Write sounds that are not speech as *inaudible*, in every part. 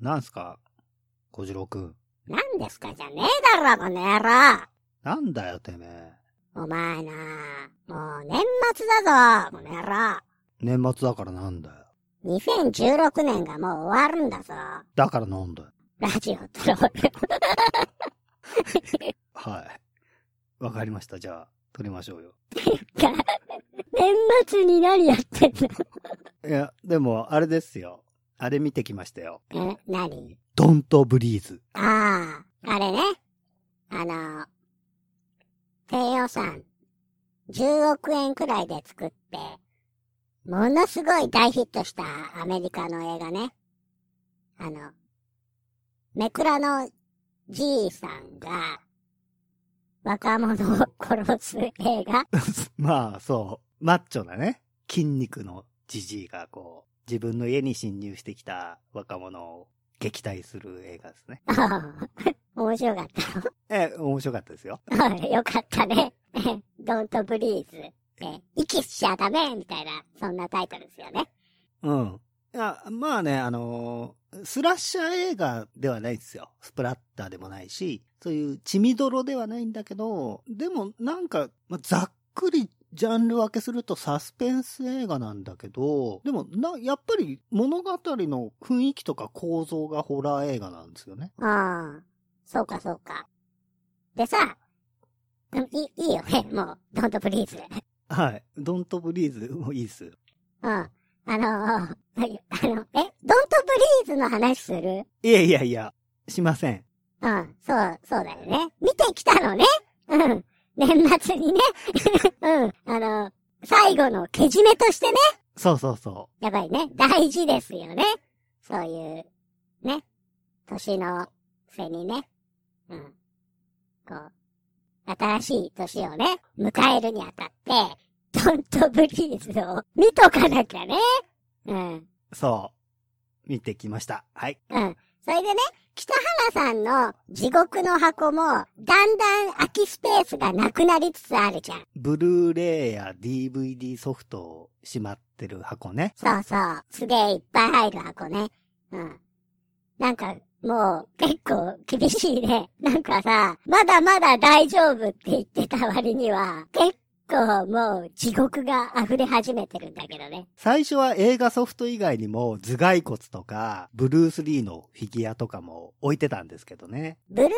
なんすか？小次郎くん。何ですか？じゃねえだろ、この野郎なんだよ、てめえ。お前なもう年末だぞ、この野郎年末だからなんだよ。2016年がもう終わるんだぞ。だからなんだよ。ラジオトロール。*laughs* はい。わかりました。じゃあ、撮りましょうよ。*laughs* 年末に何やってんの？いや、でも、あれですよ。あれ見てきましたよ。え、何？ドントブリーズ。ああ、あれね。あの、低予算、10億円くらいで作って、ものすごい大ヒットしたアメリカの映画ね。あの、めくらのじいさんが、若者を殺す映画 *laughs* まあ、そう。マッチョなね。筋肉のじじいが、こう、自分の家に侵入してきた若者を撃退する映画ですね。*laughs* 面白かったえ、面白かったですよ。よ。よかったね。Don't breathe. え息しちゃダメみたいな、そんなタイトルですよね。うん。いや、まあね、あのースラッシャー映画ではないですよ。スプラッターでもないし、そういう血みどろではないんだけど、でもなんか、まあ、ざっくりジャンル分けするとサスペンス映画なんだけど、でもな、やっぱり物語の雰囲気とか構造がホラー映画なんですよね。ああ、そうかそうか。でさ、うんいい、いいよね、もう、Don't breathe. はい。ドントブリーズもいいです。うん。あの、はいあの、え ?Don't breathe の話する？いやいやいや、しません。うん、そう、そうだよね。見てきたのね。うん。年末にね。*laughs* うん。あの、最後のけじめとしてね。そうそうそやっぱりね、大事ですよね。そういう、ね。年の瀬にね。うん。こう、新しい年をね、迎えるにあたって、ドントブリーズを見とかなきゃね。うん。う。そう。見てきました。はい。うん。それでね、北原さんの地獄の箱も、だんだん空きスペースがなくなりつつあるじゃん。ブルーレイや DVD ソフトをしまってる箱ね。そうそう。すげえいっぱい入る箱ね。うん。なんか、もう、結構厳しいね。なんかさ、まだまだ大丈夫って言ってた割には、結構もう地獄が溢れ始めてるんだけどね。最初は映画ソフト以外にも頭蓋骨とかブルース・リーのフィギュアとかも置いてたんですけどね。ブルーレ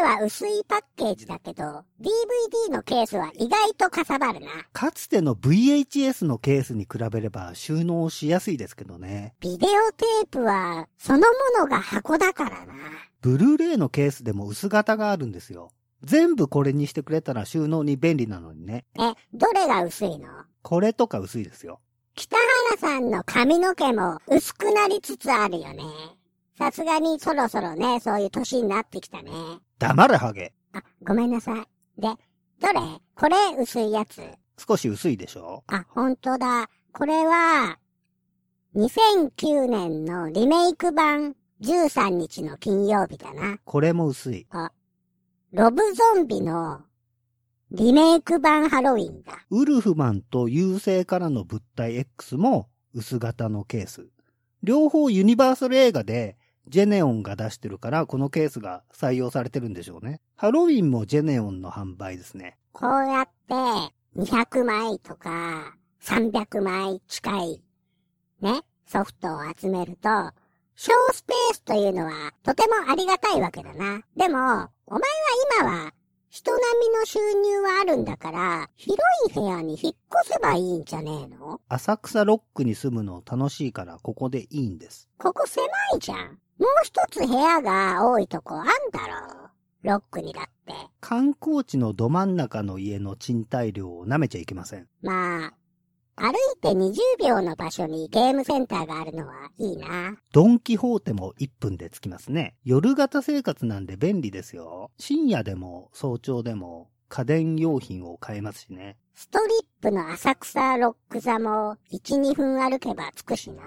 イは薄いパッケージだけど、DVD のケースは意外とかさばるな。かつての VHS のケースに比べれば収納しやすいですけどね。ビデオテープは、そのものが箱だからな。ブルーレイのケースでも薄型があるんですよ。全部これにしてくれたら収納に便利なのにね。え、どれが薄いの？これとか薄いですよ。北原さんの髪の毛も薄くなりつつあるよね。さすがにそろそろね、そういう年になってきたね。黙れハゲ。あ、ごめんなさい。で、どれ？これ薄いやつ。少し薄いでしょ？あ、ほんとだ。これは、2009年のリメイク版13日の金曜日だな。これも薄い。ロブゾンビのリメイク版ハロウィンだ。ウルフマンと優勢からの物体 X も薄型のケース。両方ユニバーサル映画でジェネオンが出してるからこのケースが採用されてるんでしょうね。ハロウィンもジェネオンの販売ですね。こうやって200枚とか300枚近いね、ソフトを集めると、小スペースというのはとてもありがたいわけだな。でも、お前は今は人並みの収入はあるんだから、広い部屋に引っ越せばいいんじゃねえの？浅草ロックに住むの楽しいからここでいいんです。ここ狭いじゃん。もう一つ部屋が多いとこあんだろう。ロックにだって。観光地のど真ん中の家の賃貸料を舐めちゃいけません。まあ、歩いて20秒の場所にゲームセンターがあるのはいいな。ドンキホーテも1分で着きますね。夜型生活なんで便利ですよ。深夜でも早朝でも家電用品を買えますしね。ストリップの浅草ロック座も1、2分歩けば着くしな。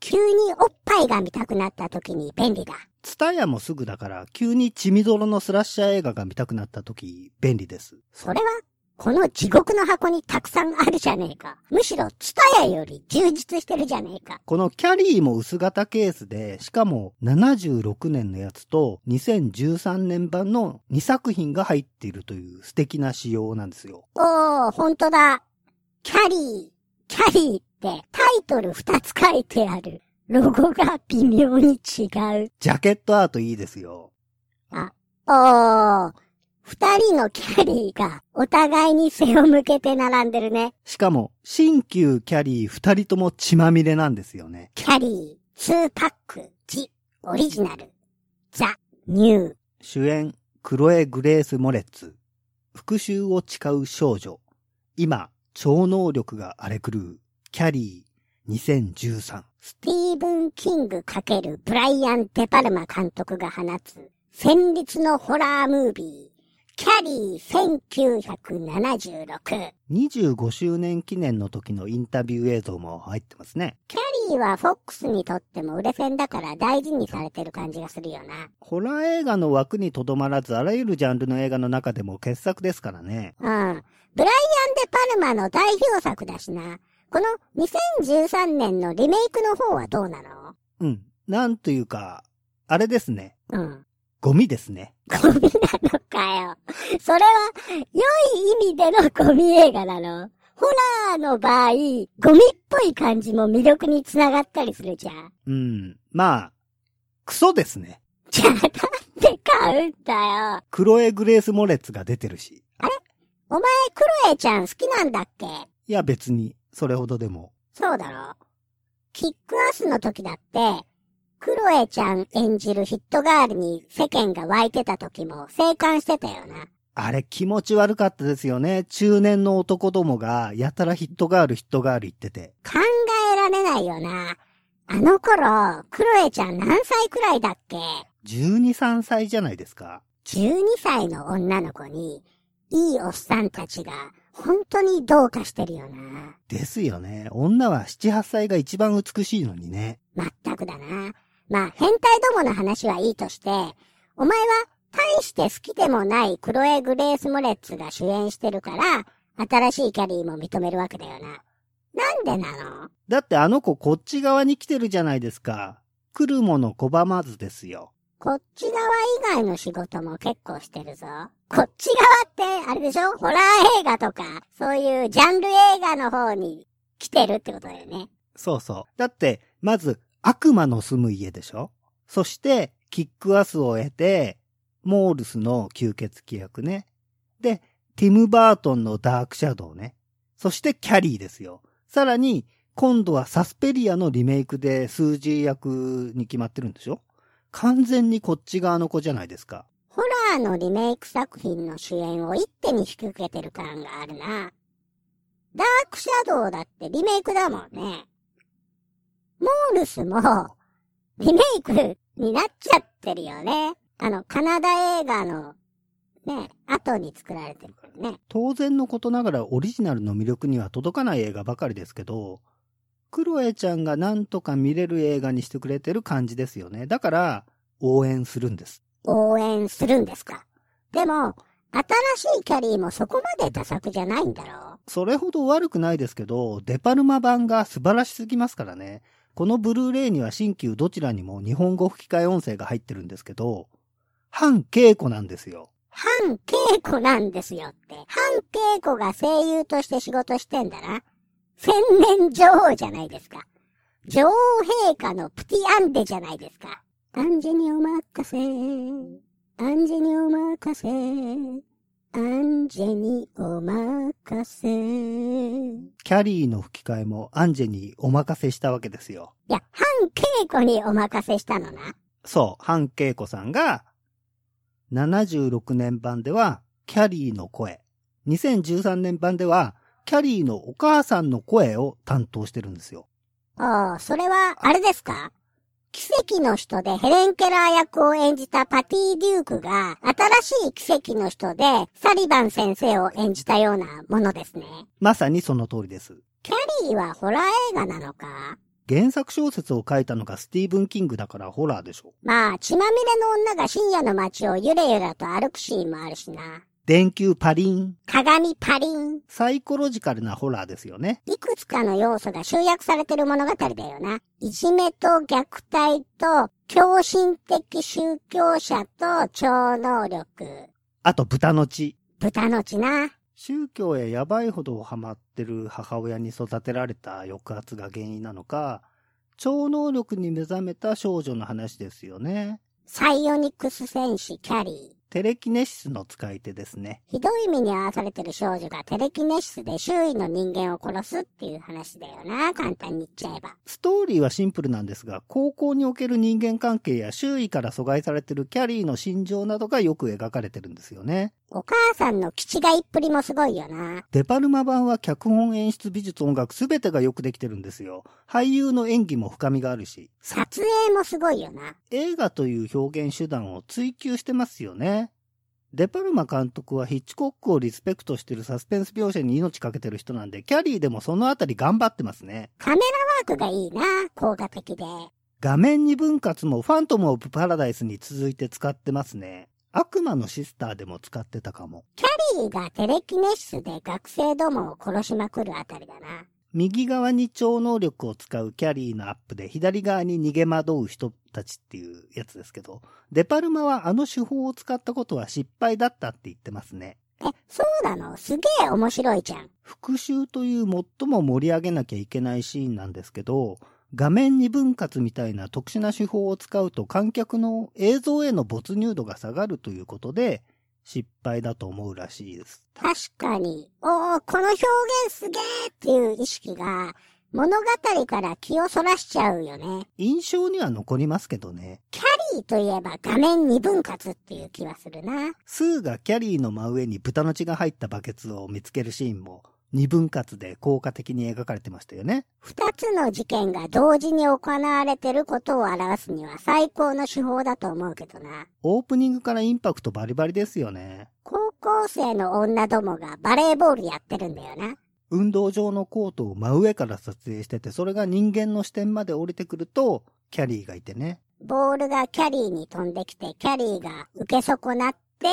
急におっぱいが見たくなった時に便利だ。ツタヤもすぐだから急に血みどろのスラッシャー映画が見たくなった時便利です。それはこの地獄の箱にたくさんあるじゃねえか。むしろ、ツタヤより充実してるじゃねえか。このキャリーも薄型ケースで、しかも76年のやつと2013年版の2作品が入っているという素敵な仕様なんですよ。おー、ほんとだ。キャリー、キャリーってタイトル2つ書いてある。ロゴが微妙に違う。ジャケットアートいいですよ。おー、二人のキャリーがお互いに背を向けて並んでるね。しかも、新旧キャリー二人とも血まみれなんですよね。キャリー、2パック、ジ、オリジナル、ザ、ニュー。主演、クロエ・グレース・モレッツ。復讐を誓う少女。今、超能力が荒れ狂う。キャリー2013。スティーブン・キング×ブライアン・デパルマ監督が放つ戦慄のホラームービー。キャリー1976。25周年記念の時のインタビュー映像も入ってますね。キャリーはフォックスにとっても売れ線だから大事にされてる感じがするよな。ホラー映画の枠にとどまらず、あらゆるジャンルの映画の中でも傑作ですからね。うん。ブライアン・デ・パルマの代表作だしな。この2013年のリメイクの方はどうなの？うん。なんというか、あれですね。うん。ゴミですね。ゴミなのかよ。それは、良い意味でのゴミ映画なの？ホラーの場合、ゴミっぽい感じも魅力につながったりするじゃん。うん。まあ、クソですね。じゃあなんで買うんだよ。クロエ・グレース・モレッツが出てるし。お前、クロエちゃん好きなんだっけ？いや別に、それほどでも。そうだろキックアスの時だって、クロエちゃん演じるヒットガールに世間が湧いてた時も生還してたよな。あれ気持ち悪かったですよね。中年の男どもが、やたらヒットガール、ヒットガール言ってて。考えられないよな。あの頃、クロエちゃん何歳くらいだっけ？12、3歳じゃないですか。12歳の女の子に、いいおっさんたちが、本当にどうかしてるよな。ですよね。女は7、8歳が一番美しいのにね。まったくだな。まあ、変態どもの話はいいとして、お前は大して好きでもないクロエ・グレース・モレッツが主演してるから、新しいキャリーも認めるわけだよな。なんでなの？だってあの子こっち側に来てるじゃないですか。来るもの拒まずですよ。こっち側以外の仕事も結構してるぞ。こっち側って、あれでしょ？ホラー映画とか、そういうジャンル映画の方に来てるってことだよね。そうそう。だって、まず、悪魔の住む家でしょ？そして、キックアスを得て、モールスの吸血鬼役ね。で、ティム・バートンのダークシャドウね。そして、キャリーですよ。さらに、今度はサスペリアのリメイクで数字役に決まってるんでしょ？完全にこっち側の子じゃないですか。ホラーのリメイク作品の主演を一手に引き受けてる感があるな。ダークシャドウだってリメイクだもんね。モールスも、リメイクになっちゃってるよね。あの、カナダ映画の、ね、後に作られてるからね。当然のことながらオリジナルの魅力には届かない映画ばかりですけど、クロエちゃんがなんとか見れる映画にしてくれてる感じですよね。だから、応援するんです。応援するんですか。でも、新しいキャリーもそこまでダ作じゃないんだろそれほど悪くないですけど、デパルマ版が素晴らしすぎますからね。このブルーレイには新旧どちらにも日本語吹き替え音声が入ってるんですけど、反稽古なんですよ。反稽古なんですよって。反稽古が声優として仕事してんだな。千年女王じゃないですか。女王陛下のプティアンデじゃないですか。アンジェにお任せ。アンジェにお任せ。アンジェにお任せ。いキャリーの吹き替えもアンジェにお任せしたわけですよ。や、反稽古にお任せしたのな。そう、ハンケイコさんが、76年版では、キャリーの声。2013年版では、キャリーのお母さんの声を担当してるんですよ。ああ、それは、あれですか？奇跡の人でヘレン・ケラー役を演じたパティ・デュークが、新しい奇跡の人でサリバン先生を演じたようなものですね。まさにその通りです。キャリーはホラー映画なのか？原作小説を書いたのがスティーブン・キングだからホラーでしょ。まあ、血まみれの女が深夜の街をゆれゆらと歩くシーンもあるしな。電球パリン。鏡パリン。サイコロジカルなホラーですよね。いくつかの要素が集約されてる物語だよな。いじめと虐待と、狂信的宗教者と超能力。あと豚の血。豚の血な。宗教ややばいほどハマってる母親に育てられた抑圧が原因なのか、超能力に目覚めた少女の話ですよね。サイオニクス戦士キャリー。テレキネシスの使い手ですね。ひどい目に遭わされてる少女がテレキネシスで周囲の人間を殺すっていう話だよな。簡単に言っちゃえば。ストーリーはシンプルなんですが、高校における人間関係や周囲から阻害されてるキャリーの心情などがよく描かれてるんですよね。お母さんの気違いっぷりもすごいよな。デパルマ版は脚本演出美術音楽すべてがよくできてるんですよ。俳優の演技も深みがあるし。撮影もすごいよな。映画という表現手段を追求してますよね。デパルマ監督はヒッチコックをリスペクトしてるサスペンス描写に命かけてる人なんで、キャリーでもそのあたり頑張ってますね。カメラワークがいいな、効果的で。画面に分割もファントムオブパラダイスに続いて使ってますね。悪魔のシスターでも使ってたかも。キャリーがテレキネシスで学生どもを殺しまくるあたりだな。右側に超能力を使うキャリーのアップで左側に逃げ惑う人たちっていうやつですけど、デパルマはあの手法を使ったことは失敗だったって言ってますね。え、そうなの？すげえ面白いじゃん。復讐という最も盛り上げなきゃいけないシーンなんですけど、画面に分割みたいな特殊な手法を使うと観客の映像への没入度が下がるということで、失敗だと思うらしいです。確かに。おー、この表現すげーっていう意識が、物語から気をそらしちゃうよね。印象には残りますけどね。キャリーといえば画面二分割っていう気はするな。スーがキャリーの真上に豚の血が入ったバケツを見つけるシーンも二分割で効果的に描かれてましたよね。二つの事件が同時に行われてることを表すには最高の手法だと思うけどな。オープニングからインパクトバリバリですよね。高校生の女どもがバレーボールやってるんだよな。運動場のコートを真上から撮影してて、それが人間の視点まで降りてくると、キャリーがいてね。ボールがキャリーに飛んできて、キャリーが受け損なって、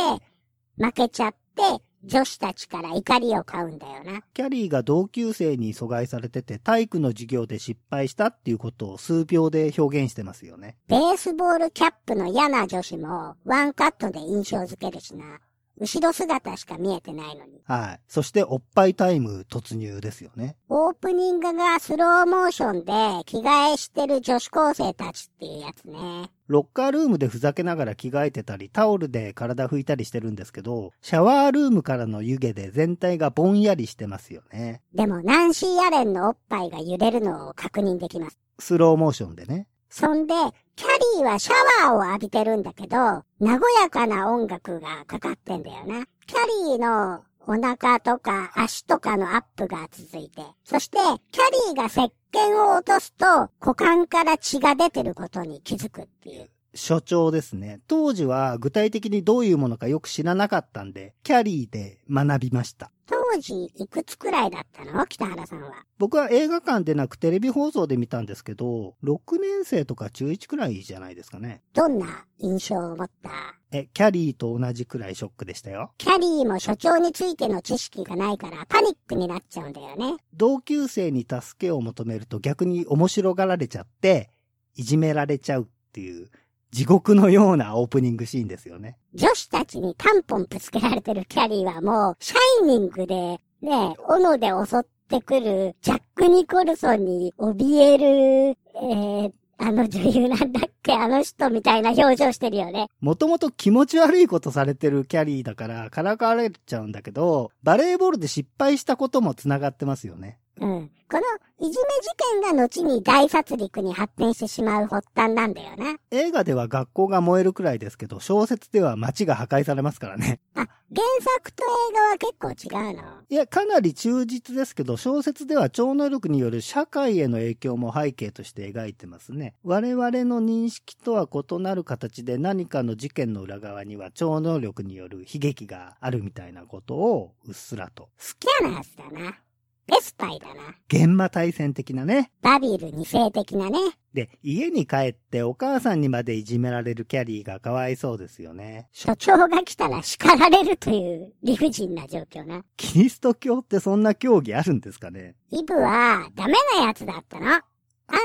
負けちゃって、女子たちから怒りを買うんだよな。キャリーが同級生に阻害されてて体育の授業で失敗したっていうことを数秒で表現してますよね。ベースボールキャップの嫌な女子もワンカットで印象づけるしな。後ろ姿しか見えてないのに。はい。そしておっぱいタイム突入ですよね。オープニングがスローモーションで着替えしてる女子高生たちっていうやつね。ロッカールームでふざけながら着替えてたり、タオルで体拭いたりしてるんですけど、シャワールームからの湯気で全体がぼんやりしてますよね。でも、ナンシー・アレンのおっぱいが揺れるのを確認できます。スローモーションでね。そんで、キャリーはシャワーを浴びてるんだけど、和やかな音楽がかかってんだよな。キャリーのお腹とか足とかのアップが続いて、そして、キャリーが石鹸を落とすと、股間から血が出てることに気づくっていう。所長ですね。当時は具体的にどういうものかよく知らなかったんで、キャリーで学びました。当時いくつくらいだったの？北原さんは。僕は映画館でなくテレビ放送で見たんですけど、6年生とか中1くらいじゃないですかね。どんな印象を持った？え、キャリーと同じくらいショックでしたよ。キャリーも所長についての知識がないからパニックになっちゃうんだよね。同級生に助けを求めると逆に面白がられちゃって、いじめられちゃうっていう、地獄のようなオープニングシーンですよね。女子たちにタンポンぶつけられてるキャリーはもう、シャイニングで、ね、斧で襲ってくる、ジャック・ニコルソンに怯える、えー、あの女優なんだっけあの人みたいな表情してるよね。もともと気持ち悪いことされてるキャリーだからからかわれちゃうんだけど、バレーボールで失敗したことも繋がってますよね。うん。このいじめ事件が後に大殺戮に発展してしまう発端なんだよな。映画では学校が燃えるくらいですけど、小説では街が破壊されますからね。あ、原作と映画は結構違うの？いや、かなり忠実ですけど、小説では超能力による社会への影響も背景として描いてますね。我々の認識とは異なる形で何かの事件の裏側には超能力による悲劇があるみたいなことをうっすらと。スキャナースだな。エスパイだな。現場対戦的なね。バビル二世的なね。で、家に帰ってお母さんにまでいじめられるキャリーがかわいそうですよね。所長が来たら叱られるという理不尽な状況な。キリスト教ってそんな競技あるんですかね？イブはダメなやつだったの。あ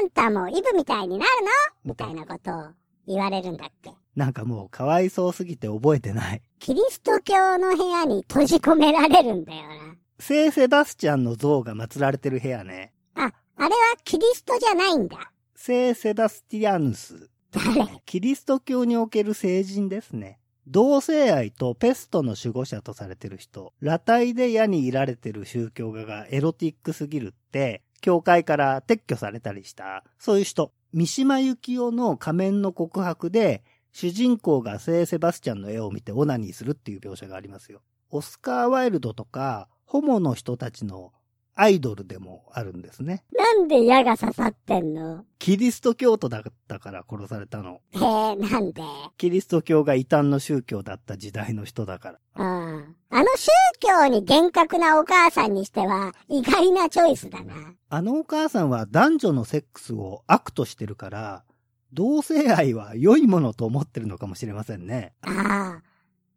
んたもイブみたいになるの？みたいなことを言われるんだっけ。なんかもうかわいそうすぎて覚えてない。キリスト教の部屋に閉じ込められるんだよな。聖セバスチャンの像が祀られてる部屋ね。あ、あれはキリストじゃないんだ。聖セバスティアヌス。誰？キリスト教における聖人ですね。同性愛とペストの守護者とされてる人、裸体で矢にいられてる宗教画がエロティックすぎるって、教会から撤去されたりした、そういう人。三島由紀夫の仮面の告白で、主人公が聖セバスチャンの絵を見てオナニーするっていう描写がありますよ。オスカー・ワイルドとか、ホモの人たちのアイドルでもあるんですね。なんで矢が刺さってんの？キリスト教徒だったから殺されたの。へえ、なんで？キリスト教が異端の宗教だった時代の人だから。うん。あの宗教に厳格なお母さんにしては意外なチョイスだな。あのお母さんは男女のセックスを悪としてるから、同性愛は良いものと思ってるのかもしれませんね。ああ。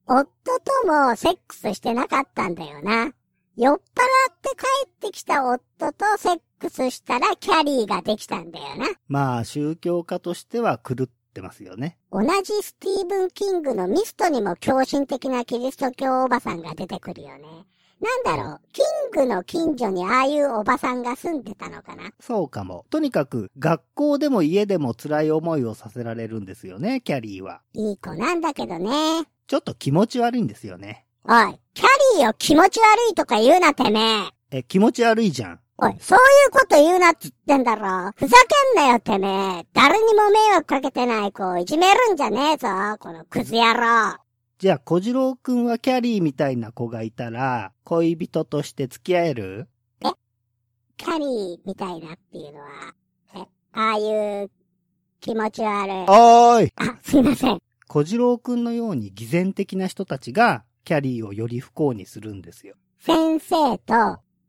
夫ともセックスしてなかったんだよな。酔っ払って帰ってきた夫とセックスしたらキャリーができたんだよな。まあ宗教家としては狂ってますよね。同じスティーブン・キングのミストにも狂信的なキリスト教おばさんが出てくるよね。なんだろう、キングの近所にああいうおばさんが住んでたのかな？そうかも。とにかく学校でも家でも辛い思いをさせられるんですよね、キャリーは。いい子なんだけどね。ちょっと気持ち悪いんですよね。おい、キャリーを気持ち悪いとか言うなてめえ。え、気持ち悪いじゃん。おい、そういうこと言うなっつってんだろ。ふざけんなよてめえ。誰にも迷惑かけてない子をいじめるんじゃねえぞ。このクズ野郎。じゃあ小次郎くんはキャリーみたいな子がいたら、恋人として付き合える？キャリーみたいなっていうのは、え、ああいう気持ち悪い。おーいあ、すいません。小次郎くんのように偽善的な人たちが、キャリーをより不幸にするんですよ。先生と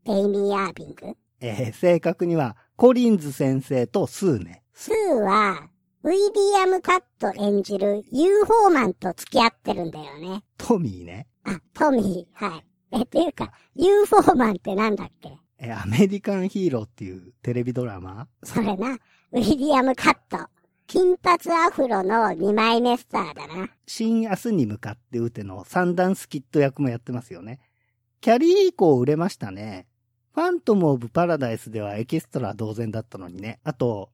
エイミー・アービング？えー正確には、コリンズ先生とスーね。スーは、ウィリアム・カット演じる UFO マンと付き合ってるんだよね。トミーね。あ、トミー、はい。え、っていうか、UFO マンってなんだっけ？えーアメリカンヒーローっていうテレビドラマ？それな、ウィリアム・カット。金髪アフロの二枚目スターだな。新明日に向かって打ての三段スキット役もやってますよね。キャリー以降売れましたね。ファントム・オブ・パラダイスではエキストラ同然だったのにね。あと、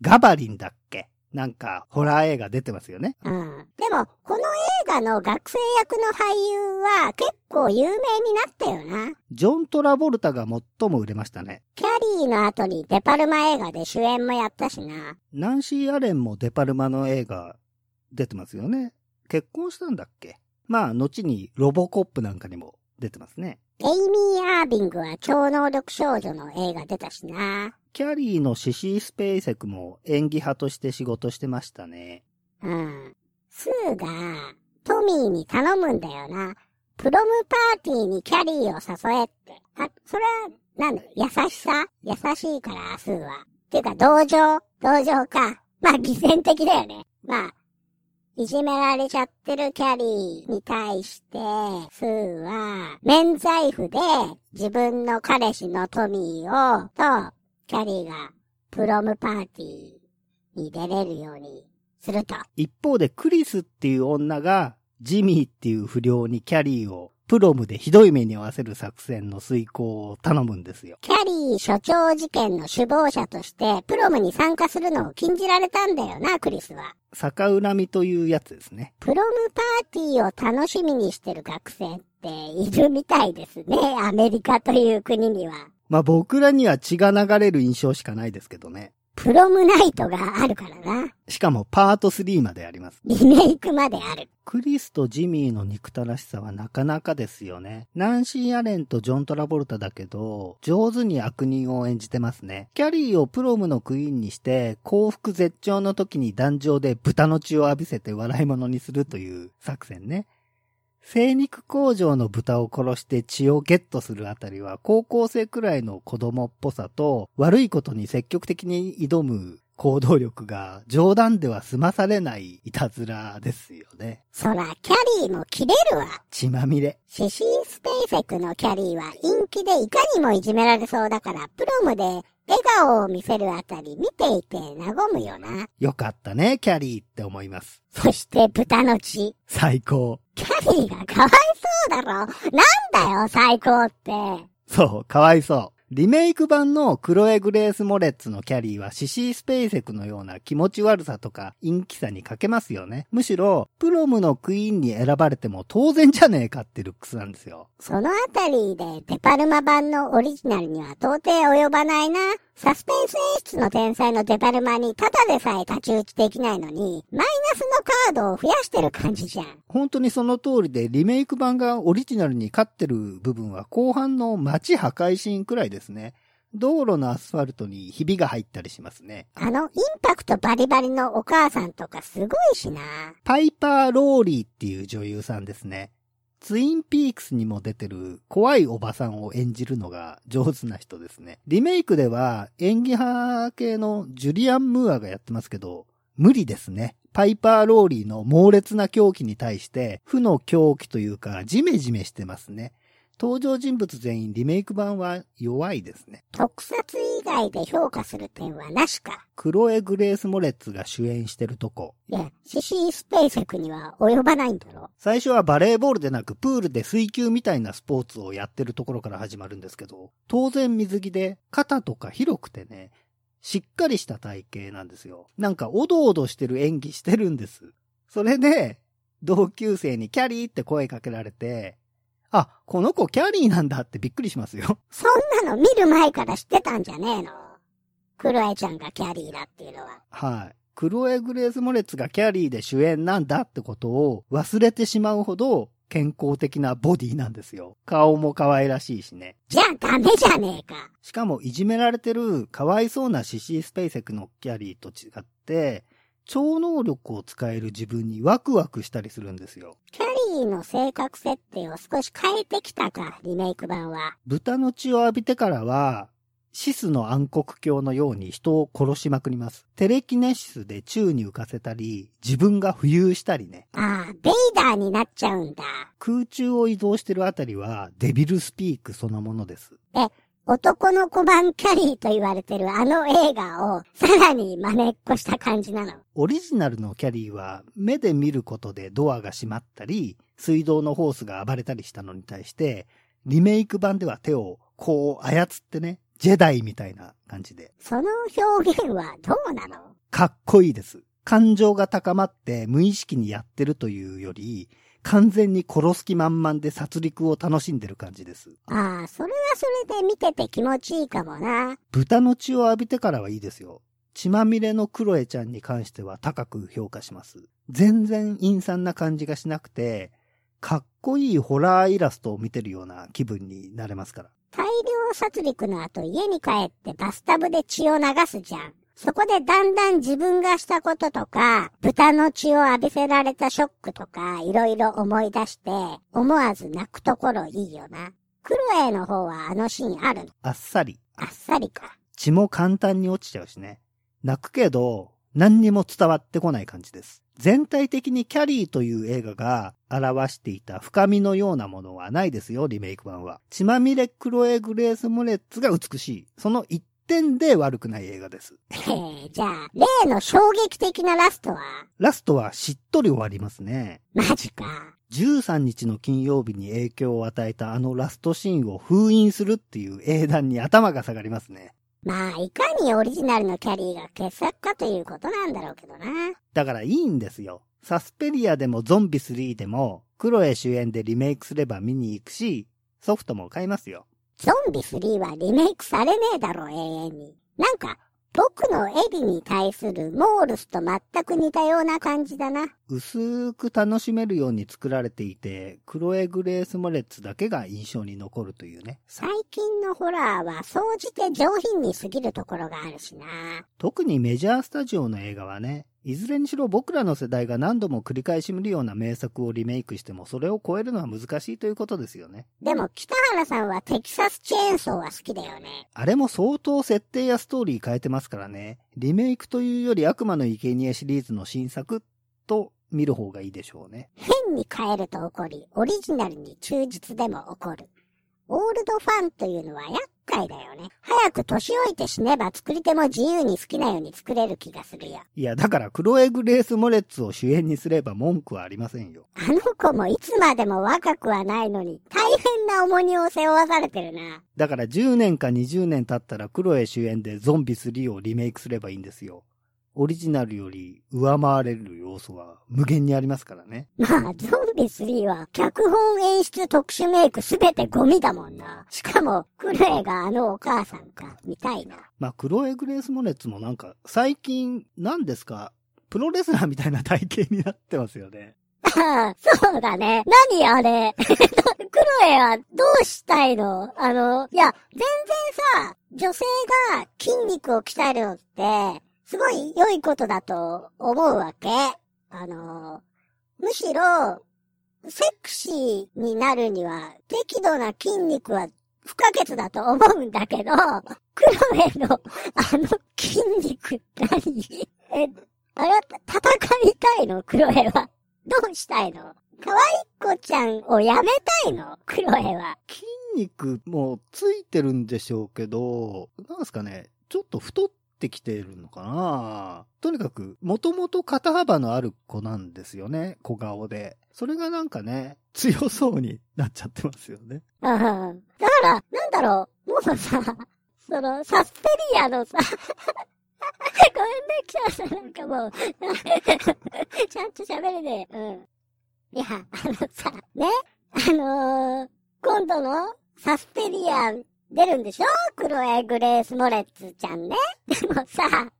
ガバリンだっけ？なんか、ホラー映画出てますよね。うん。でも、この映画の学生役の俳優は結構有名になったよな。ジョン・トラボルタが最も売れましたね。キャリーの後にデパルマ映画で主演もやったしな。ナンシー・アレンもデパルマの映画出てますよね。結婚したんだっけ？まあ、後にロボコップなんかにも出てますね。エイミー・アービングは超能力少女の映画出たしな。キャリーのシシー・スペイセクも演技派として仕事してましたね。うん。スーが、トミーに頼むんだよな。プロムパーティーにキャリーを誘えって。あ、それは、なんだ、優しさ？優しいから、スーは。っていうか、同情？同情か。まあ、偽善的だよね。まあ、いじめられちゃってるキャリーに対して、スーは、免罪符で自分の彼氏のトミーを、と、キャリーがプロムパーティーに出れるようにすると。一方でクリスっていう女がジミーっていう不良にキャリーをプロムでひどい目に遭わせる作戦の遂行を頼むんですよ。キャリー所長事件の首謀者として、プロムに参加するのを禁じられたんだよな、クリスは。逆恨みというやつですね。プロムパーティーを楽しみにしてる学生っているみたいですね、アメリカという国には。まあ僕らには血が流れる印象しかないですけどね。プロムナイトがあるからな。しかもパート3まであります。リメイクまである。クリスとジミーの憎たらしさはなかなかですよね。ナンシー・アレンとジョン・トラボルタだけど、上手に悪人を演じてますね。キャリーをプロムのクイーンにして、幸福絶頂の時に壇上で豚の血を浴びせて笑い物にするという作戦ね。精肉工場の豚を殺して血をゲットするあたりは高校生くらいの子供っぽさと悪いことに積極的に挑む行動力が冗談では済まされないいたずらですよね。そら、キャリーも切れるわ。血まみれ。シシースペイセクのキャリーは陰気でいかにもいじめられそうだから、プロムで笑顔を見せるあたり見ていて和むよな。よかったね、キャリーって思います。そして豚の血。最高。キャリーがかわいそうだろ。なんだよ、最高って。そう、かわいそう。リメイク版のクロエ・グレース・モレッツのキャリーはシシー・スペイセクのような気持ち悪さとか陰気さに欠けますよね。むしろ、プロムのクイーンに選ばれても当然じゃねえかってルックスなんですよ。そのあたりでデパルマ版のオリジナルには到底及ばないな。サスペンス演出の天才のデパルマにただでさえ太刀打ちできないのに、マイナスのカードを増やしてる感じじゃん。本当にその通りで、リメイク版がオリジナルに勝ってる部分は後半の街破壊シーンくらいですね。道路のアスファルトにひびが入ったりしますね。あの、インパクトバリバリのお母さんとかすごいしな。パイパー・ローリーっていう女優さんですね。ツインピークスにも出てる怖いおばさんを演じるのが上手な人ですね。リメイクでは演技派系のジュリアン・ムーアがやってますけど、無理ですね。パイパー・ローリーの猛烈な狂気に対して、負の狂気というか、ジメジメしてますね。登場人物全員リメイク版は弱いですね。特撮以外で評価する点はなしか。クロエ・グレース・モレッツが主演してるとこ。いや、シシースペイセクには及ばないんだろ。最初はバレーボールでなくプールで水球みたいなスポーツをやってるところから始まるんですけど、当然水着で肩とか広くてね、しっかりした体型なんですよ。なんかおどおどしてる演技してるんです。それで、同級生にキャリーって声かけられて、あ、この子キャリーなんだってびっくりしますよ。そんなの見る前から知ってたんじゃねえの？クロエちゃんがキャリーだっていうのは。はい。クロエ・グレース・モレッツがキャリーで主演なんだってことを忘れてしまうほど健康的なボディなんですよ。顔も可愛らしいしね。じゃあダメじゃねえか。しかもいじめられてるかわいそうなシシー・スペイセクのキャリーと違って、超能力を使える自分にワクワクしたりするんですよ。キャリーの性格設定を少し変えてきたか、リメイク版は。豚の血を浴びてからは、シスの暗黒鏡のように人を殺しまくります。テレキネシスで宙に浮かせたり、自分が浮遊したりね。ああ、ベイダーになっちゃうんだ。空中を移動してるあたりはデビルスピークそのものです。え、男の子版キャリーと言われてるあの映画をさらに真似っこした感じなの。オリジナルのキャリーは目で見ることでドアが閉まったり、水道のホースが暴れたりしたのに対して、リメイク版では手をこう操ってね、ジェダイみたいな感じで。その表現はどうなの？かっこいいです。感情が高まって無意識にやってるというより、完全に殺す気満々で殺戮を楽しんでる感じです。ああ、それはそれで見てて気持ちいいかもな。豚の血を浴びてからはいいですよ。血まみれのクロエちゃんに関しては高く評価します。全然陰惨な感じがしなくて、かっこいいホラーイラストを見てるような気分になれますから。大量殺戮の後家に帰ってバスタブで血を流すじゃん。そこでだんだん自分がしたこととか、豚の血を浴びせられたショックとか、いろいろ思い出して、思わず泣くところいいよな。クロエの方はあのシーンあるの？あっさり。あっさりか。血も簡単に落ちちゃうしね。泣くけど、何にも伝わってこない感じです。全体的にキャリーという映画が表していた深みのようなものはないですよ、リメイク版は。血まみれクロエ・グレース・モレッツが美しい。その一点で悪くない映画です。へえ、じゃあ、例の衝撃的なラストは？ラストはしっとり終わりますね。マジか。13日の金曜日に影響を与えたあのラストシーンを封印するっていう英断に頭が下がりますね。まあ、いかにオリジナルのキャリーが傑作かということなんだろうけどな。だからいいんですよ。サスペリアでもゾンビ3でも、クロエ主演でリメイクすれば見に行くし、ソフトも買いますよ。ゾンビ3はリメイクされねえだろ、永遠に。なんか、僕のエビに対するモールスと全く似たような感じだな。薄く楽しめるように作られていて、クロエ・グレース・モレッツだけが印象に残るというね。最近のホラーは総じて上品に過ぎるところがあるしな。特にメジャースタジオの映画はね、いずれにしろ僕らの世代が何度も繰り返し見るような名作をリメイクしてもそれを超えるのは難しいということですよね。でも、北原さんはテキサスチェーンソーは好きだよね。あれも相当設定やストーリー変えてますからね。リメイクというより悪魔の生贄シリーズの新作と見る方がいいでしょうね。変に変えると怒り、オリジナルに忠実でも怒る。オールドファンというのは厄介だよね。早く年老いて死ねば作り手も自由に好きなように作れる気がするよ。いや、だからクロエ・グレース・モレッツを主演にすれば文句はありませんよ。あの子もいつまでも若くはないのに、大変な重荷を背負わされてるな。だから10年か20年経ったらクロエ主演でゾンビ3をリメイクすればいいんですよ。オリジナルより上回れる要素は無限にありますからね。*laughs* まあ、ゾンビ3は脚本演出特殊メイクすべてゴミだもんな。しかも、クレイがあのお母さんか、みたいな。まあ、クロエ・グレース・モネッツもなんか、最近、何ですか、プロレスラーみたいな体型になってますよね。ああ、そうだね。何あれ？*laughs* クロエはどうしたいの？あの、いや、全然さ、女性が筋肉を鍛えるのって、すごい良いことだと思うわけ。あの、むしろ、セクシーになるには、適度な筋肉は不可欠だと思うんだけど、クロエの、あの筋肉何？*laughs* え、あれは戦いたいの？クロエは。どうしたいの？可愛い子ちゃんをやめたいの？クロエは。筋肉もついてるんでしょうけど、なんすかね、ちょっと太ってってきてるのかなとにかく、もともと肩幅のある子なんですよね、小顔で。それがなんかね、強そうになっちゃってますよね。うん。だから、なんだろう、もうさ、その、サスペリアのさ、ごめんね、キャさんなんかもう、ちゃんと喋れねえ。うん。いや、あのさ、ね、あのー、今度のサスペリア出るんでしょ？クロエ・グレース・モレッツちゃんね。でもさ、あんななんか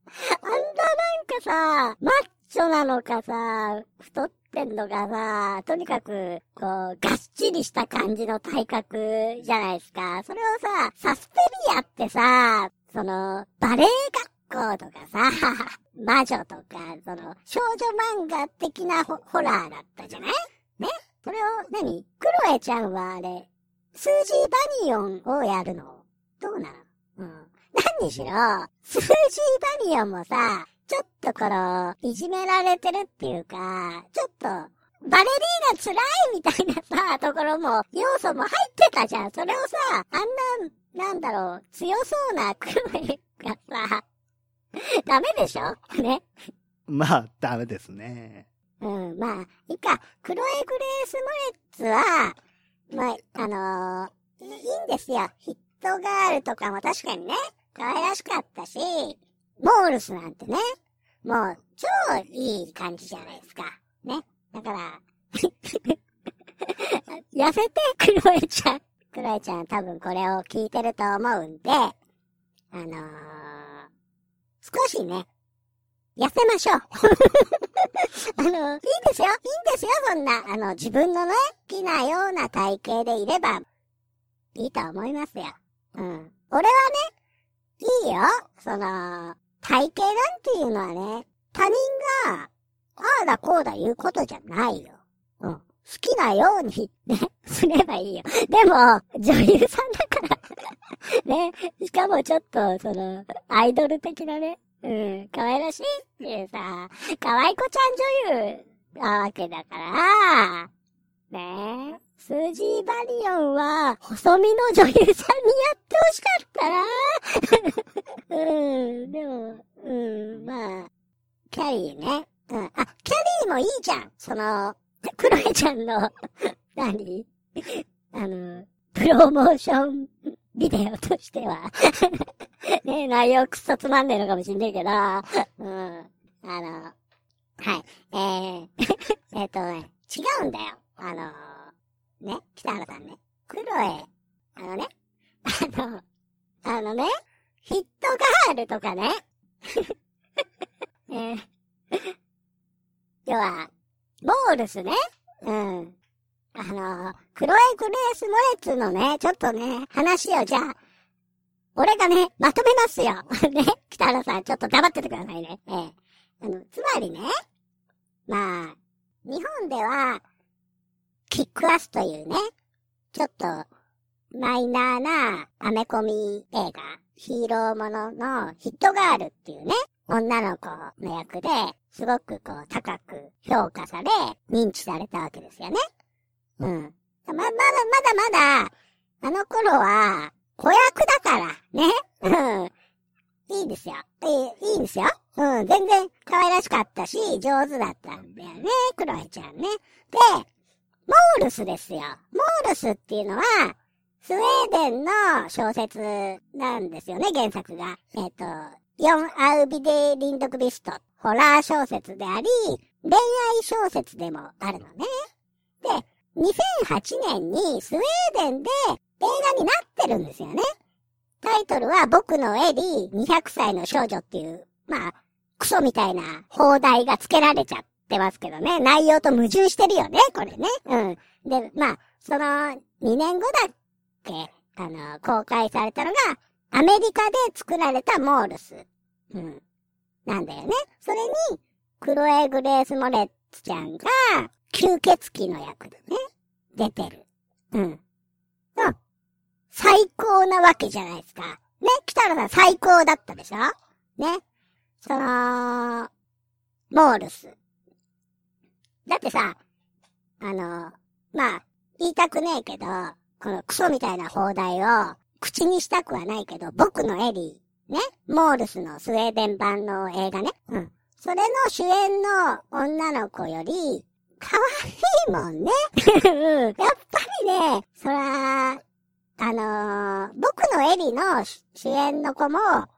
さ、マッチョなのかさ、太ってんのかさ、とにかく、こう、がっちりした感じの体格じゃないですか。それをさ、サスペリアってさ、その、バレエ学校とかさ、魔女とか、その、少女漫画的なホホラーだったじゃない？ね？それを何、クロエちゃんはあれ、数字バニオンをやるの？どうなの？うん。何にしろ、数字バニオンもさ、ちょっとこの、いじめられてるっていうか、ちょっと、バレリーナ辛いみたいなさ、ところも、要素も入ってたじゃん。それをさ、あんな、なんだろう、強そうなクロエがさ、ダメでしょ？ね？まあ、ダメですね。うん、まあ、いいか、クロエ・グレース・モレッツは、まあ、あのーいいんですよ。ヒットガールとかも確かにね、可愛らしかったし、モールスなんてね、もう、超いい感じじゃないですか。ね。だから、*laughs* 痩せて、クロエちゃん。クロエちゃん多分これを聞いてると思うんで、あのー、少しね、痩せましょう。*laughs* あの、いいんですよ。いいんですよ、そんな。あの、自分のね、好きなような体型でいれば、いいと思いますよ。うん。俺はね、いいよ。その、体型なんていうのはね、他人が、ああだこうだ言うことじゃないよ。うん。好きなように、ね、*laughs* すればいいよ。でも、女優さんだから。*laughs* ね。しかもちょっと、その、アイドル的なね、うん、可愛らしいっていうさ、可愛い子ちゃん女優なわけだから、ねえ。スージーバリオンは、細身の女優さんにやってほしかったな。うん、でも、うん、まあ、キャリーね。うん、あ、キャリーもいいじゃん。その、クロエちゃんの、*laughs* 何？あの、プロモーションビデオとしては。ね内容くっそつまんねえのかもしんねえけど、うん。あの、はい。えー、*laughs* えっとね、違うんだよ。あの、ね、北原さんね。クロエ、あのね、あの、あのね、ヒットガールとかね、*laughs* えー、要は、モールスね、うん。あの、クロエ・グレース・モレッツのね、ちょっとね、話をじゃあ、俺がね、まとめますよ。*laughs* ね、北原さん、ちょっと黙っててくださいね。ええ。うあの、つまりね、まあ、日本では、キックアスというね、ちょっと、マイナーなアメコミ映画、ヒーローもののヒットガールっていうね、女の子の役で、すごくこう高く評価され、認知されたわけですよね。うん。ま、まだまだまだ、あの頃は、子役だから、ね。うん。いいですよ。いい、いいんですよ。うん。全然可愛らしかったし、上手だったんだよね。クロエちゃんね。で、モールスですよ。モールスっていうのは、スウェーデンの小説なんですよね、原作が。えっ、と、ヨン・アウビデ・リンドクビスト。ホラー小説であり、恋愛小説でもあるのね。で、2008年にスウェーデンで映画になってるんですよね。タイトルは僕のエリー200歳の少女っていう、まあ、クソみたいな放題が付けられちゃってますけどね。内容と矛盾してるよね、これね。うん。で、まあ、その2年後だっけ、あの、公開されたのが、アメリカで作られたモールス。うん。なんだよね。それに、クロエ・グレース・モレッツちゃんが、吸血鬼の役でね、出てる。うん。う。最高なわけじゃないですか。ね、北原さん最高だったでしょ？ね。その、モールス。だってさ、あの、まあ、言いたくねえけど、このクソみたいな放題を口にしたくはないけど、僕のエリー、ね、モールスのスウェーデン版の映画ね。うん。それの主演の女の子より、可愛いもんね。*laughs* やっぱりね、そら、あのー僕のエリの主演の子も悪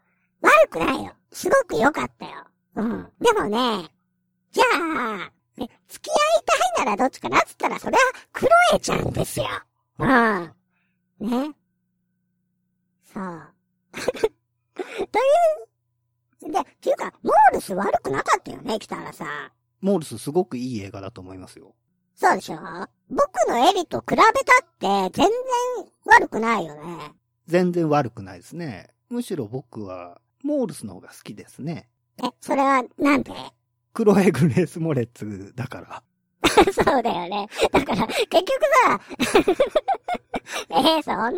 くないよ。すごく良かったよ。うん。でもね、じゃあ、ね、付き合いたいならどっちかなっつったら、それはクロエちゃんですよ。うん。ね。そう。*laughs* という、で、っていうか、モールス悪くなかったよね、北原さん。モールスすごくいい映画だと思いますよ。そうでしょ？僕のエリと比べたって、全然悪くないよね。全然悪くないですね。むしろ僕は、モールスの方が好きですね。え、それはなんで？クロエ・グレース・モレッツだから。*laughs* そうだよね。だから、結局さ、*laughs* えーそんな、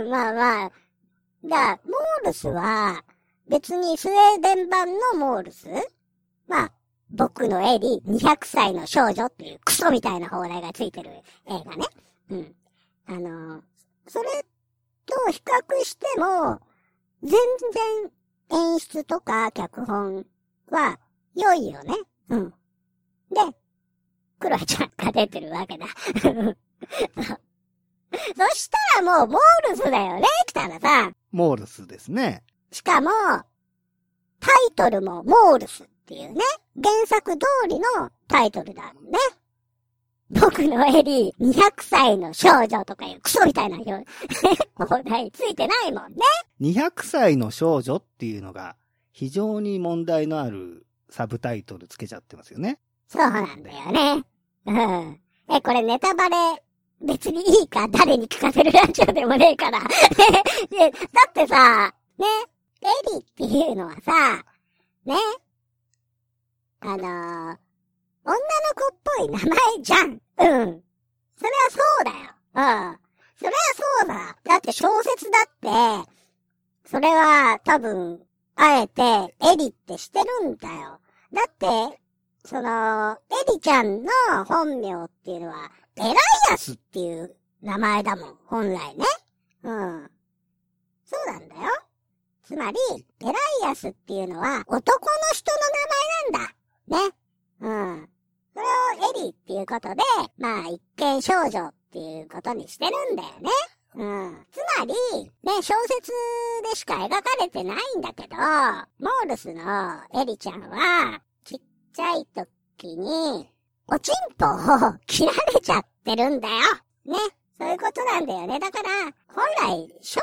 うん、まあまあ。だモールスは、別にスウェーデン版のモールス？まあ、僕のエリ200歳の少女っていうクソみたいな放題がついてる映画ね。うん。あの、それと比較しても、全然演出とか脚本は良いよね。うん。で、クロエちゃんが出てるわけだ。*laughs* そしたらもうモールスだよね、北原さん。モールスですね。しかも、タイトルもモールスっていうね、原作通りのタイトルだもんね。僕のエリー200歳の少女とかいうクソみたいな表放 *laughs* 題ついてないもんね。200歳の少女っていうのが非常に問題のあるサブタイトルつけちゃってますよね。そうなんだよね。うん。え、これネタバレ別にいいか誰に聞かせるラジオでもねえから。で *laughs* だってさ、ね、エリっていうのはさ、ね、あのー、女の子っぽい名前じゃん。うん。それはそうだよ。うん。それはそうだ。だって小説だって、それは多分、あえてエリってしてるんだよ。だって、その、エリちゃんの本名っていうのは、エライアスっていう名前だもん、本来ね。うん。そうなんだよ。つまり、エライアスっていうのは男の人の名前なんだ。ね。うん。それをエリーっていうことで、まあ一見少女っていうことにしてるんだよね。うん。つまり、ね、小説でしか描かれてないんだけど、モールスのエリちゃんは、ちっちゃい時に、おちんぽを切られちゃってるんだよ。ね。そういうことなんだよね。だから、本来、少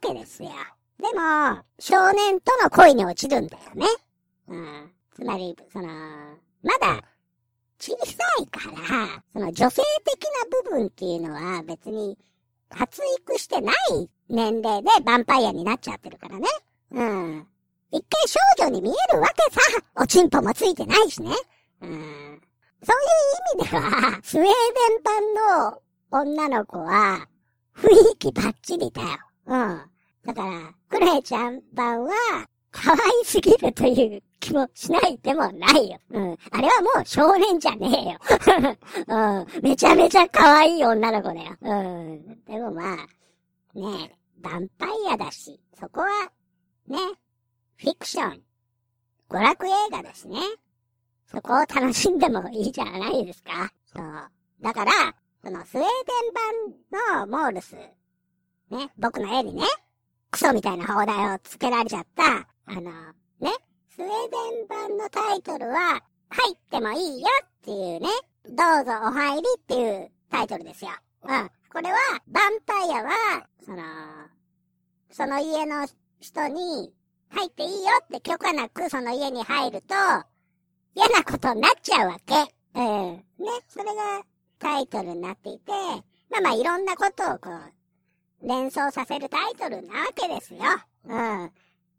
年なわけですよ。でも、少年との恋に落ちるんだよね。うん。つまり、その、まだ、小さいから、その女性的な部分っていうのは別に発育してない年齢でヴァンパイアになっちゃってるからね。うん。一回少女に見えるわけさ。おちんぽもついてないしね。うん。そういう意味では、スウェーデン版の女の子は、雰囲気バッチリだよ。うん。だから、クレイちゃん版は、可愛すぎるという気もしないでもないよ。うん。あれはもう少年じゃねえよ。*laughs* うん。めちゃめちゃ可愛い女の子だよ。うん。でもまあ、ねえ、ヴァンパイアだし、そこは、ね、フィクション、娯楽映画だしね。そこを楽しんでもいいじゃないですか。そう。だから、そのスウェーデン版のモールス、ね、僕の絵にね、クソみたいな放題をつけられちゃった、あの、ね、スウェーデン版のタイトルは、入ってもいいよっていうね、どうぞお入りっていうタイトルですよ。うん。これは、ヴァンパイアは、その、その家の人に、入っていいよって許可なくその家に入ると、嫌なことになっちゃうわけ。うん。ね。それがタイトルになっていて、まあまあいろんなことをこう、連想させるタイトルなわけですよ。うん。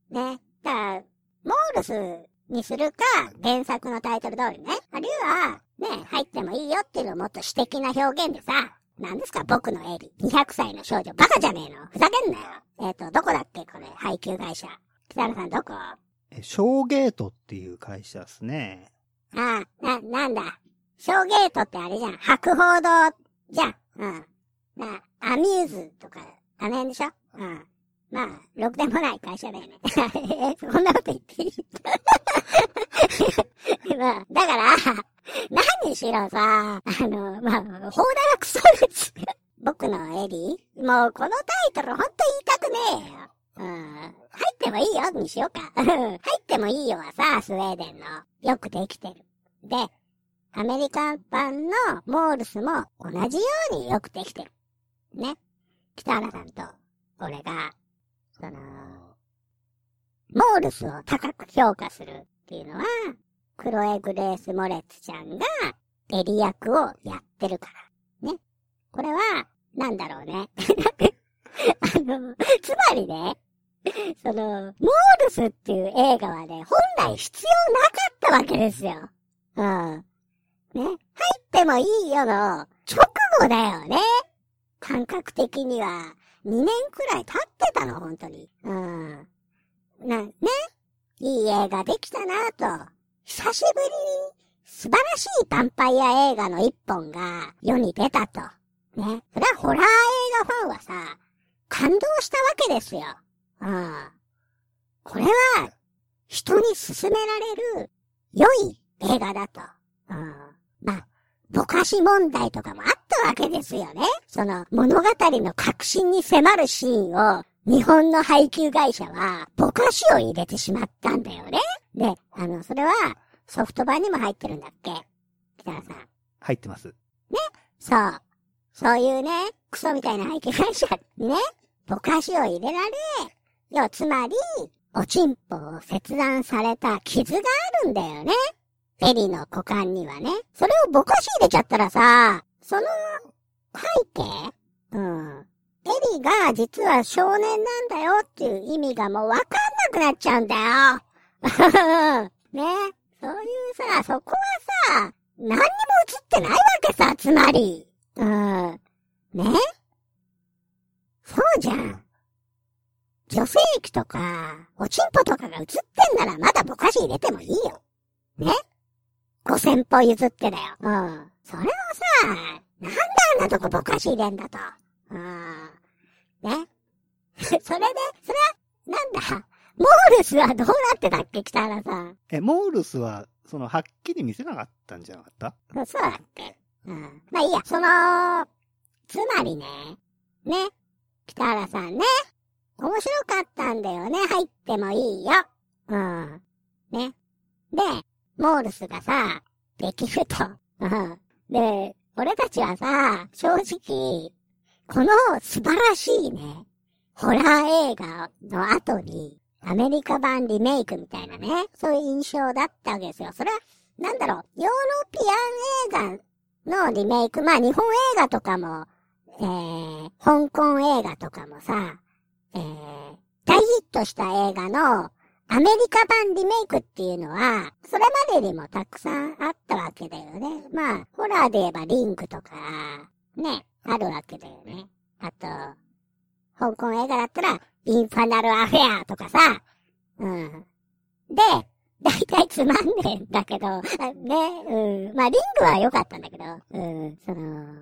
ね。だから、モールスにするか、原作のタイトル通りね。あるいは、ね、入ってもいいよっていうのをもっと詩的な表現でさ、何ですか僕のエリ。200歳の少女。バカじゃねえのふざけんなよ。えっ、ー、と、どこだっけこれ。配給会社。北野さんどこ？え、ショーゲートっていう会社ですね。ああ、な、なんだ。ショーゲートってあれじゃん。博報堂じゃん。うん。な、アミューズとか、あの辺でしょ？うん。まあ、ろくでもない会社だよね。*laughs* そんなこと言っていい *laughs* まあ、だから、何しろさ、あの、まあ、放題はクソです。僕のエリもうこのタイトルほんと言いたくねえよ。うん。入ってもいいよにしようか。*laughs* 入ってもいいよはさ、スウェーデンの。よくできてる。で、アメリカ版のモールスも同じようによくできてる。ね。北原さんと俺が、その、モールスを高く評価するっていうのは、クロエ・グレース・モレッツちゃんがエリ役をやってるから。ね。これは、なんだろうね。*laughs* あの、つまりね、その、モールスっていう映画はね、本来必要なかったわけですよ。うん。ね。入ってもいいよの直後だよね。感覚的には、2年くらい経ってたの、本当に。うん。な、ね。いい映画できたなと。久しぶりに素晴らしいヴァンパイア映画の一本が世に出たと。ね。それはホラー映画ファンはさ、感動したわけですよ。うん。これは、人に勧められる、良い映画だと。うん。まあ、ぼかし問題とかもあったわけですよね。その物語の核心に迫るシーンを、日本の配給会社は、ぼかしを入れてしまったんだよね。で、あの、それは、ソフト版にも入ってるんだっけ？北原さん。入ってます。ね？そう。そういうね、クソみたいな配給会社にね、ぼかしを入れられ、要つまり、おちんぽを切断された傷があるんだよね。エリーの股間にはね。それをぼかし入れちゃったらさ、その背景うん。エリーが実は少年なんだよっていう意味がもうわかんなくなっちゃうんだよ。*laughs* ね。そういうさ、そこはさ、何にも映ってないわけさ、つまり。うん。ねそうじゃん。女性器とか、おちんぽとかが映ってんならまだぼかし入れてもいいよ。ね五千歩譲ってだよ。うん。それをさ、なんであんなとこぼかし入れんだと。うん。ね *laughs* それで、それは、なんだ？モールスはどうなってたっけ？北原さん。え、モールスは、その、はっきり見せなかったんじゃなかった？そうだっけうん。まあいいや、その、つまりね、ね、北原さんね、面白かったんだよね、入ってもいいよ。うん。ね。で、モールスがさ、できると。で、俺たちはさ、正直、この素晴らしいね、ホラー映画の後に、アメリカ版リメイクみたいなね、そういう印象だったわけですよ。それは、なんだろう、ヨーロピアン映画のリメイク、まあ日本映画とかも、えー、香港映画とかもさ、えー、大ヒットした映画のアメリカ版リメイクっていうのは、それまでにもたくさんあったわけだよね。まあ、ホラーで言えばリンクとか、ね、あるわけだよね。あと、香港映画だったら、インファナルアフェアとかさ、うん。で、だいたいつまんねえんだけど、ね、うん。まあ、リングは良かったんだけど、うん、その、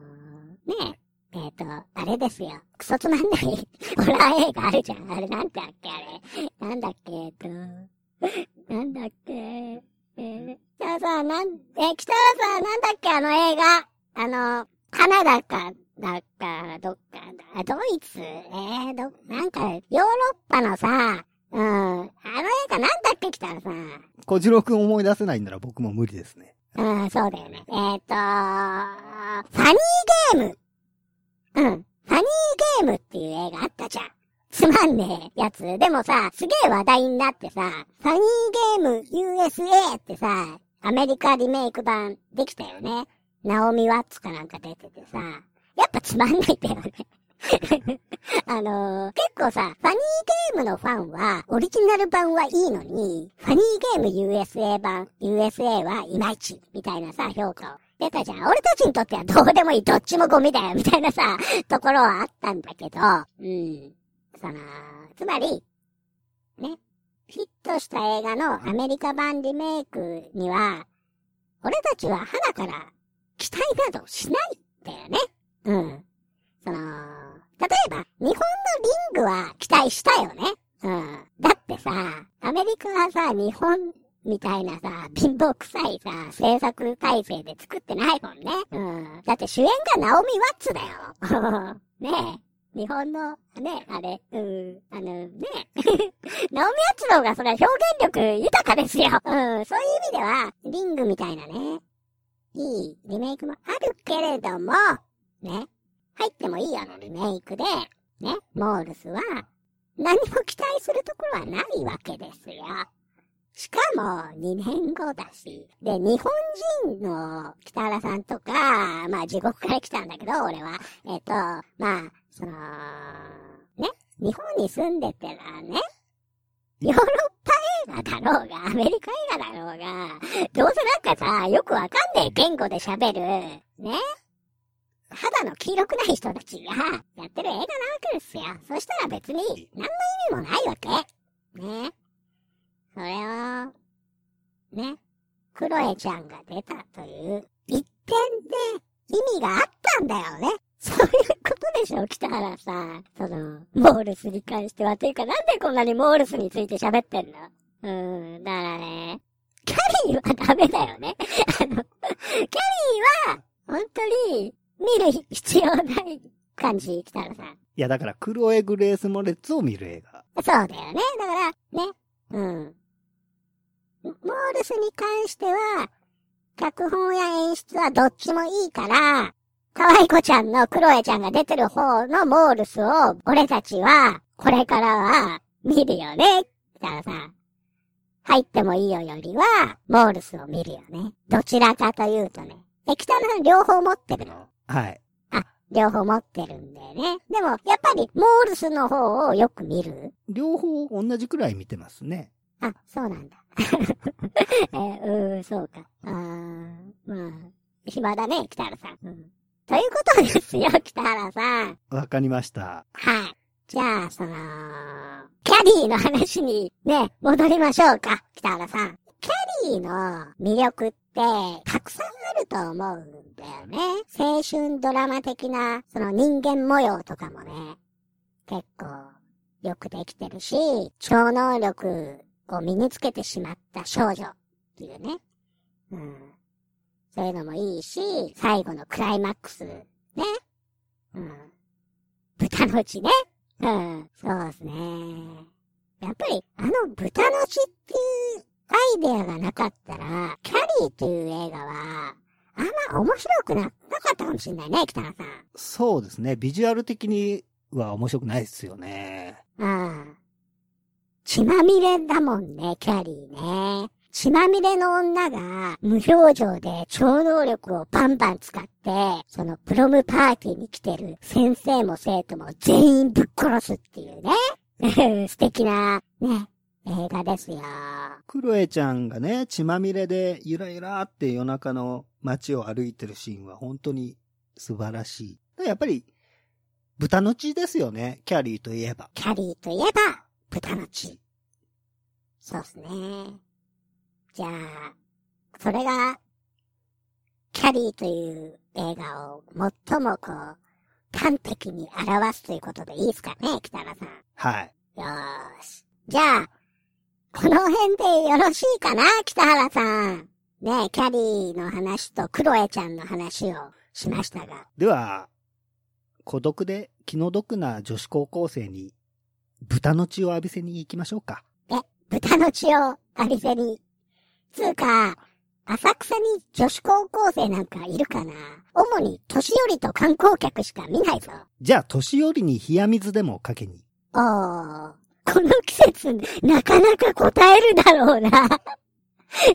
ね、えっ、ー、と、あれですよ。クソつまんない *laughs* ホラー映画あるじゃん。あれなんだっけあれ。なんだっけえっ、と、なんだっけえー、じゃあさ、なん、え、北原さん、なんだっけあの映画。あの、カナダか、だか、どっかだ、ドイツ？えー、ど、なんか、ヨーロッパのさ、うん。あの映画なんだっけ北原さん。小次郎くん思い出せないんなら僕も無理ですね。うん、そうだよね。えっ、ー、とファニーゲームうん。ファニーゲームっていう映画あったじゃん。つまんねえやつ。でもさ、すげえ話題になってさ、ファニーゲーム USA ってさ、アメリカリメイク版できたよね。ナオミ・ワッツかなんか出ててさ、やっぱつまんないんだよね。*laughs* あのー、結構さ、ファニーゲームのファンは、オリジナル版はいいのに、ファニーゲーム USA 版、USA はいまいち、みたいなさ、評価を出たじゃん。俺たちにとってはどうでもいい、どっちもゴミだよ、みたいなさ、ところはあったんだけど、うん。その、つまり、ね、ヒットした映画のアメリカ版リメイクには、俺たちは花から期待などしないんだよね。うん。その、例えば、日本のリングは期待したよね。うん。だってさ、アメリカはさ、日本みたいなさ、貧乏臭いさ、制作体制で作ってないもんね。うん。だって主演がナオミ・ワッツだよ。*laughs* ねえ。日本の、ね、あれ、うん、あの、ね、*laughs* ナオミ・ワッツの方がそれは表現力豊かですよ。うん、そういう意味では、リングみたいなね、いいリメイクもあるけれども、ね、入ってもいいよのリメイクで、ね、モールスは、何も期待するところはないわけですよ。しかも、2年後だし。で、日本人の北原さんとか、まあ地獄から来たんだけど、俺は。えっ、と、まあ、その、ね、日本に住んでてらね、ヨーロッパ映画だろうが、アメリカ映画だろうが、どうせなんかさ、よくわかんねえ言語で喋る、ね肌の黄色くない人たちがやってる映画なわけですよ。そしたら別に何の意味もないわけ。ね。それを、ね、クロエちゃんが出たという一点で意味があったんだよね。そういうことでしょ、北原さん。その、モールスに関しては。というか、なんでこんなにモールスについて喋ってんの？うん、だからね、キャリーはダメだよね。あの、キャリーは、本当に、見る必要ない感じ、北原さん。いや、だから、クロエ・グレース・モレッツを見る映画。そうだよね。だから、ね。うん。モールスに関しては、脚本や演出はどっちもいいから、可愛い子ちゃんのクロエちゃんが出てる方のモールスを、俺たちは、これからは、見るよね。だからさ、入ってもいいよよりは、モールスを見るよね。どちらかというとね。え、北の両方持ってるの？はい。あ、両方持ってるんだよね。でも、やっぱり、モールスの方をよく見る？両方同じくらい見てますね。あ、そうなんだ。*laughs* えー、うん、そうか。あー、まあ、暇だね、北原さん。うん。ということですよ、北原さん。わかりました。はい。じゃあ、その、キャリーの話にね、戻りましょうか、北原さん。キャリーの魅力って、たくさんあると思うんだよね。青春ドラマ的な、その人間模様とかもね、結構よくできてるし、超能力を身につけてしまった少女っていうね。うん。そういうのもいいし、最後のクライマックス、ね。うん。豚の血ね。うん。そうですね。やっぱり、あの豚の血っていうアイデアがなかったら、キャリーっていう映画は、あんま面白くな、なかったかもしれないね、北原さん。そうですね。ビジュアル的には面白くないですよね。うん。血まみれだもんね、キャリーね。血まみれの女が無表情で超能力をバンバン使って、そのプロムパーティーに来てる先生も生徒も全員ぶっ殺すっていうね。*laughs* 素敵な、ね、映画ですよ。クロエちゃんがね、血まみれでゆらゆらって夜中の街を歩いてるシーンは本当に素晴らしい。やっぱり、豚の血ですよね、キャリーといえば。キャリーといえば、豚の血。そうですね。じゃあ、それが、キャリーという映画を最もこう、端的に表すということでいいですかね、北原さん。はい。よーし。じゃあ、この辺でよろしいかな、北原さん。ねキャリーの話とクロエちゃんの話をしましたが。では、孤独で気の毒な女子高校生に豚の血を浴びせに行きましょうか。え、豚の血を浴びせに。つうか、浅草に女子高校生なんかいるかな？主に年寄りと観光客しか見ないぞ。じゃあ、年寄りに冷や水でもかけに。おー、この季節、なかなか答えるだろうな。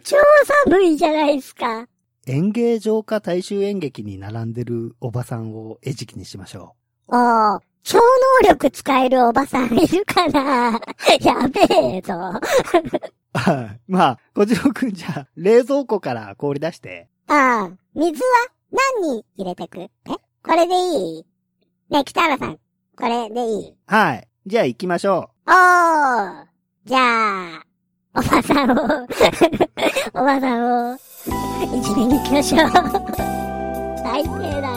超寒いじゃないですか。演芸場か大衆演劇に並んでるおばさんを餌食にしましょおー、超能力使えるおばさんいるかな *laughs* やべえぞ。*laughs* まあ、小次郎くんじゃあ、冷蔵庫から氷出して。ああ、水は何に入れてく？え？これでいい？ねえ、北原さん、これでいい？はい。じゃあ行きましょおーじゃあ、おばさんを、*laughs* おばさんを、いじめに行きましょう。最低だ